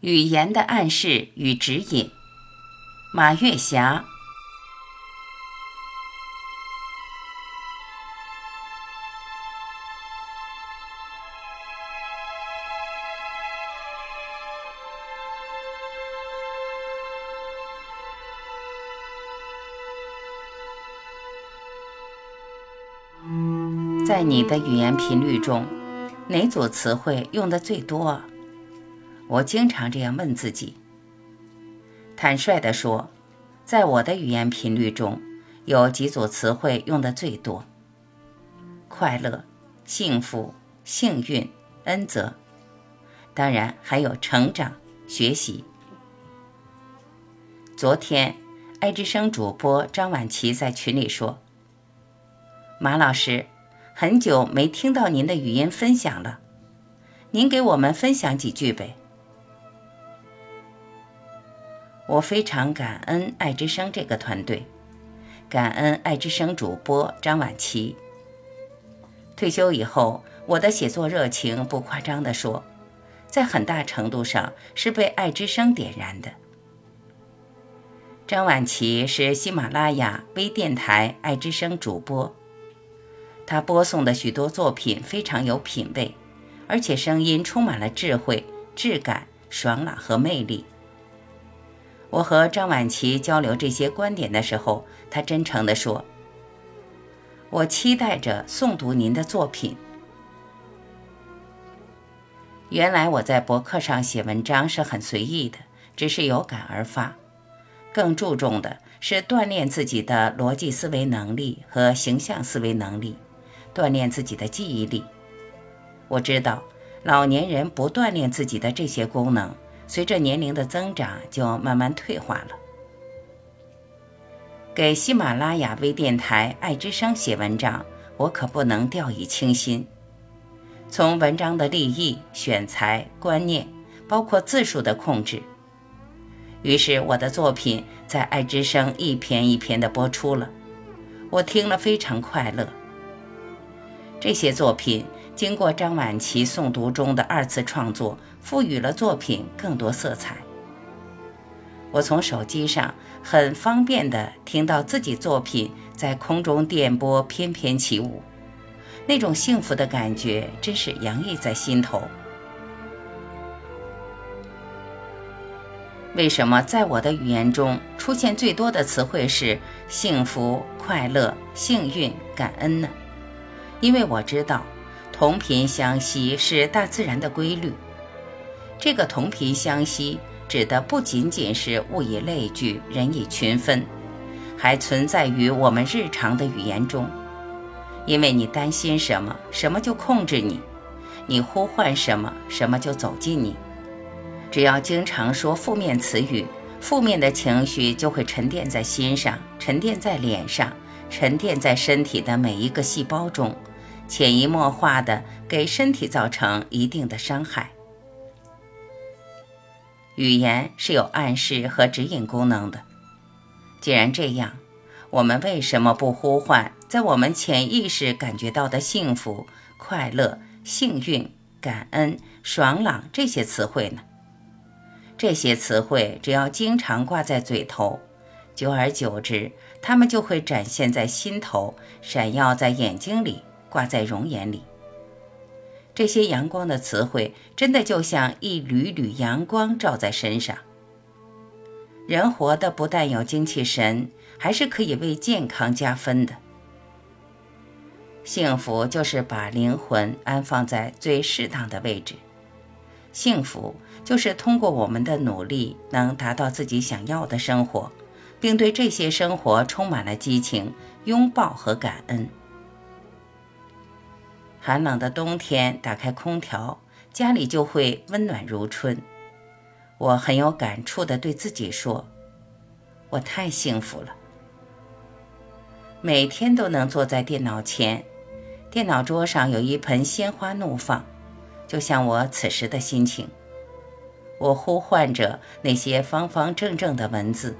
语言的暗示与指引，马月霞。在你的语言频率中，哪组词汇用的最多？我经常这样问自己。坦率地说，在我的语言频率中，有几组词汇用的最多：快乐、幸福、幸运、恩泽，当然还有成长、学习。昨天，爱之声主播张婉琪在群里说：“马老师，很久没听到您的语音分享了，您给我们分享几句呗。”我非常感恩爱之声这个团队，感恩爱之声主播张婉琪。退休以后，我的写作热情不夸张地说，在很大程度上是被爱之声点燃的。张婉琪是喜马拉雅微电台爱之声主播，她播送的许多作品非常有品味，而且声音充满了智慧、质感、爽朗和魅力。我和张晚琪交流这些观点的时候，他真诚地说：“我期待着诵读您的作品。”原来我在博客上写文章是很随意的，只是有感而发，更注重的是锻炼自己的逻辑思维能力和形象思维能力，锻炼自己的记忆力。我知道，老年人不锻炼自己的这些功能。随着年龄的增长，就慢慢退化了。给喜马拉雅微电台《爱之声》写文章，我可不能掉以轻心。从文章的立意、选材、观念，包括字数的控制，于是我的作品在《爱之声》一篇一篇的播出了。我听了非常快乐。这些作品经过张晚琪诵读中的二次创作。赋予了作品更多色彩。我从手机上很方便地听到自己作品在空中电波翩翩起舞，那种幸福的感觉真是洋溢在心头。为什么在我的语言中出现最多的词汇是幸福、快乐、幸运、感恩呢？因为我知道，同频相吸是大自然的规律。这个同频相吸，指的不仅仅是物以类聚，人以群分，还存在于我们日常的语言中。因为你担心什么，什么就控制你；你呼唤什么，什么就走近你。只要经常说负面词语，负面的情绪就会沉淀在心上，沉淀在脸上，沉淀在身体的每一个细胞中，潜移默化的给身体造成一定的伤害。语言是有暗示和指引功能的。既然这样，我们为什么不呼唤在我们潜意识感觉到的幸福、快乐、幸运、感恩、爽朗这些词汇呢？这些词汇只要经常挂在嘴头，久而久之，它们就会展现在心头，闪耀在眼睛里，挂在容颜里。这些阳光的词汇，真的就像一缕缕阳光照在身上。人活的不但有精气神，还是可以为健康加分的。幸福就是把灵魂安放在最适当的位置。幸福就是通过我们的努力，能达到自己想要的生活，并对这些生活充满了激情、拥抱和感恩。寒冷的冬天，打开空调，家里就会温暖如春。我很有感触地对自己说：“我太幸福了。”每天都能坐在电脑前，电脑桌上有一盆鲜花怒放，就像我此时的心情。我呼唤着那些方方正正的文字，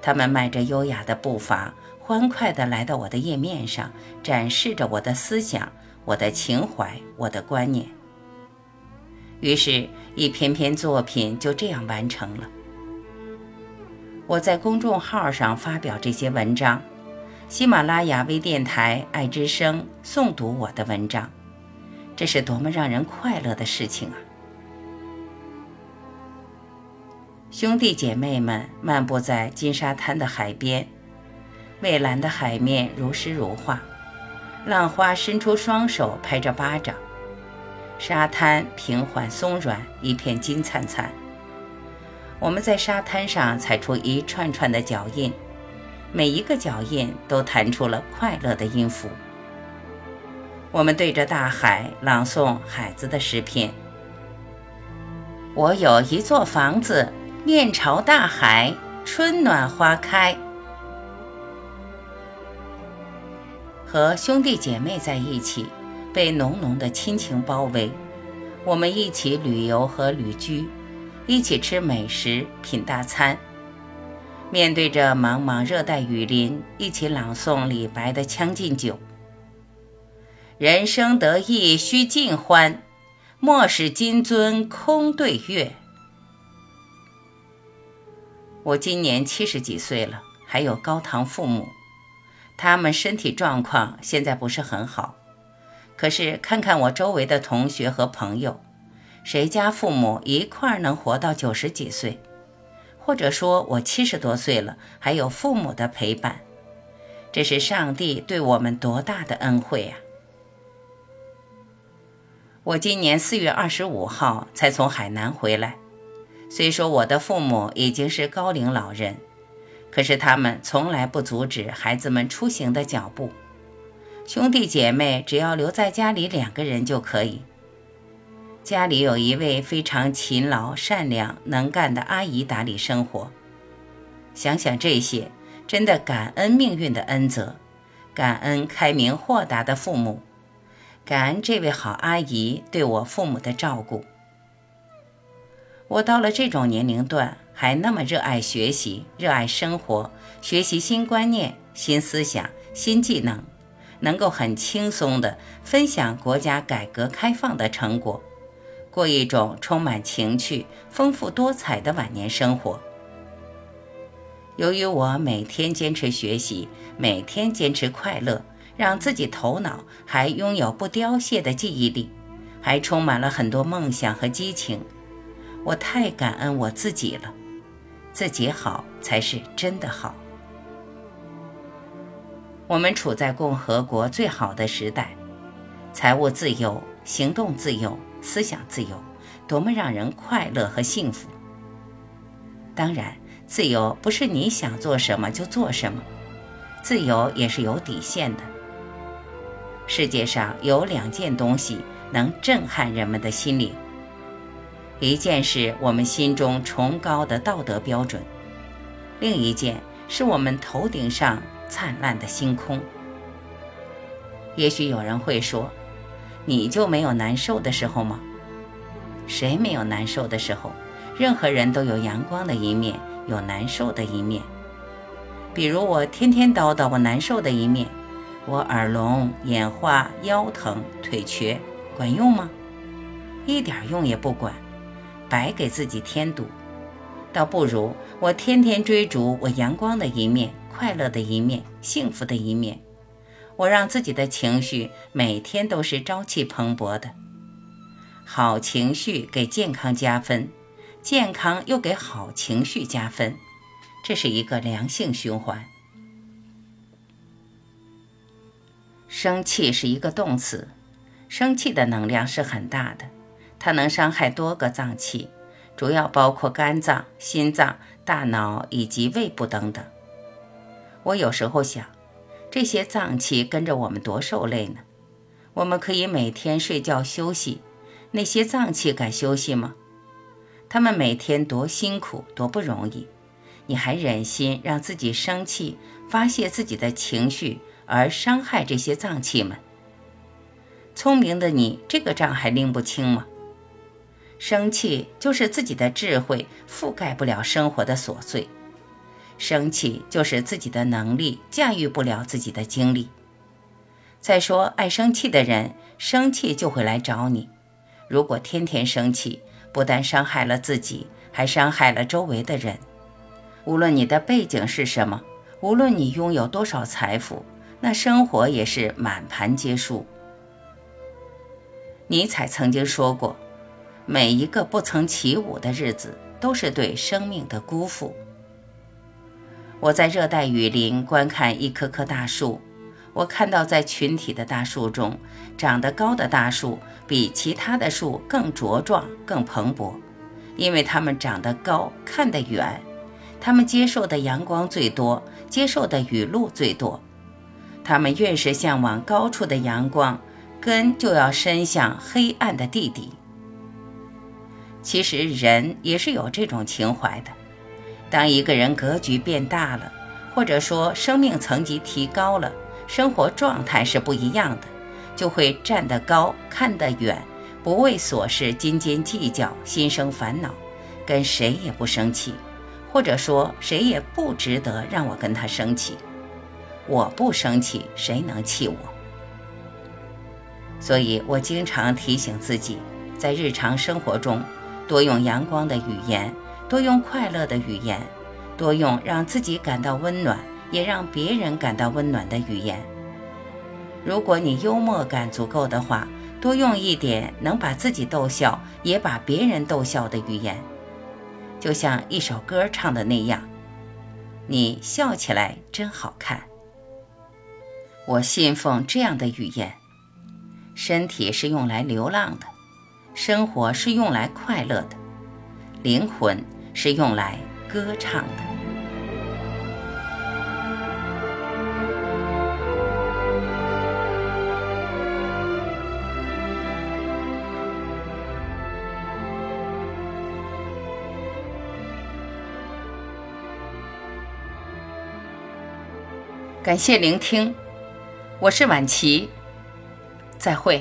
他们迈着优雅的步伐，欢快地来到我的页面上，展示着我的思想。我的情怀，我的观念。于是，一篇篇作品就这样完成了。我在公众号上发表这些文章，喜马拉雅微电台爱之声诵读我的文章，这是多么让人快乐的事情啊！兄弟姐妹们漫步在金沙滩的海边，蔚蓝的海面如诗如画，浪花伸出双手拍着巴掌，沙滩平缓松软，一片金灿灿。我们在沙滩上踩出一串串的脚印，每一个脚印都弹出了快乐的音符。我们对着大海朗诵海子的诗篇：“我有一座房子。”面朝大海，春暖花开。和兄弟姐妹在一起，被浓浓的亲情包围。我们一起旅游和旅居，一起吃美食、品大餐。面对着茫茫热带雨林，一起朗诵李白的《将进酒》。人生得意须尽欢，莫使金樽空对月。我今年七十几岁了，还有高堂父母，他们身体状况现在不是很好。可是看看我周围的同学和朋友，谁家父母一块儿能活到九十几岁？或者说我七十多岁了，还有父母的陪伴，这是上帝对我们多大的恩惠啊！我今年四月二十五号才从海南回来。虽说我的父母已经是高龄老人，可是他们从来不阻止孩子们出行的脚步。兄弟姐妹只要留在家里两个人就可以。家里有一位非常勤劳、善良、能干的阿姨打理生活。想想这些，真的感恩命运的恩泽，感恩开明豁达的父母，感恩这位好阿姨对我父母的照顾。我到了这种年龄段，还那么热爱学习、热爱生活，学习新观念、新思想、新技能，能够很轻松地分享国家改革开放的成果，过一种充满情趣、丰富多彩的晚年生活。由于我每天坚持学习，每天坚持快乐，让自己头脑还拥有不凋谢的记忆力，还充满了很多梦想和激情。我太感恩我自己了，自己好才是真的好。我们处在共和国最好的时代，财务自由、行动自由、思想自由，多么让人快乐和幸福！当然，自由不是你想做什么就做什么，自由也是有底线的。世界上有两件东西能震撼人们的心灵。一件是我们心中崇高的道德标准，另一件是我们头顶上灿烂的星空。也许有人会说：“你就没有难受的时候吗？”谁没有难受的时候？任何人都有阳光的一面，有难受的一面。比如我天天叨叨我难受的一面，我耳聋、眼花、腰疼、腿瘸，管用吗？一点用也不管。白给自己添堵，倒不如我天天追逐我阳光的一面、快乐的一面、幸福的一面。我让自己的情绪每天都是朝气蓬勃的。好情绪给健康加分，健康又给好情绪加分，这是一个良性循环。生气是一个动词，生气的能量是很大的。它能伤害多个脏器，主要包括肝脏、心脏、大脑以及胃部等等。我有时候想，这些脏器跟着我们多受累呢。我们可以每天睡觉休息，那些脏器敢休息吗？他们每天多辛苦，多不容易，你还忍心让自己生气，发泄自己的情绪，而伤害这些脏器们？聪明的你，这个账还拎不清吗？生气就是自己的智慧覆盖不了生活的琐碎，生气就是自己的能力驾驭不了自己的精力。再说，爱生气的人生气就会来找你，如果天天生气，不但伤害了自己，还伤害了周围的人。无论你的背景是什么，无论你拥有多少财富，那生活也是满盘皆输。尼采曾经说过：“每一个不曾起舞的日子，都是对生命的辜负。”我在热带雨林观看一棵棵大树，我看到在群体的大树中，长得高的大树比其他的树更茁壮、更蓬勃，因为它们长得高，看得远，它们接受的阳光最多，接受的雨露最多，它们越是向往高处的阳光。根就要伸向黑暗的地底。其实人也是有这种情怀的。当一个人格局变大了，或者说生命层级提高了，生活状态是不一样的，就会站得高，看得远，不为琐事斤斤计较，心生烦恼，跟谁也不生气，或者说谁也不值得让我跟他生气。我不生气，谁能气我？所以我经常提醒自己，在日常生活中多用阳光的语言，多用快乐的语言，多用让自己感到温暖，也让别人感到温暖的语言。如果你幽默感足够的话，多用一点能把自己逗笑，也把别人逗笑的语言，就像一首歌唱的那样：“你笑起来真好看。”我信奉这样的语言。身体是用来流浪的，生活是用来快乐的，灵魂是用来歌唱的。感谢聆听，我是晚琪。再会。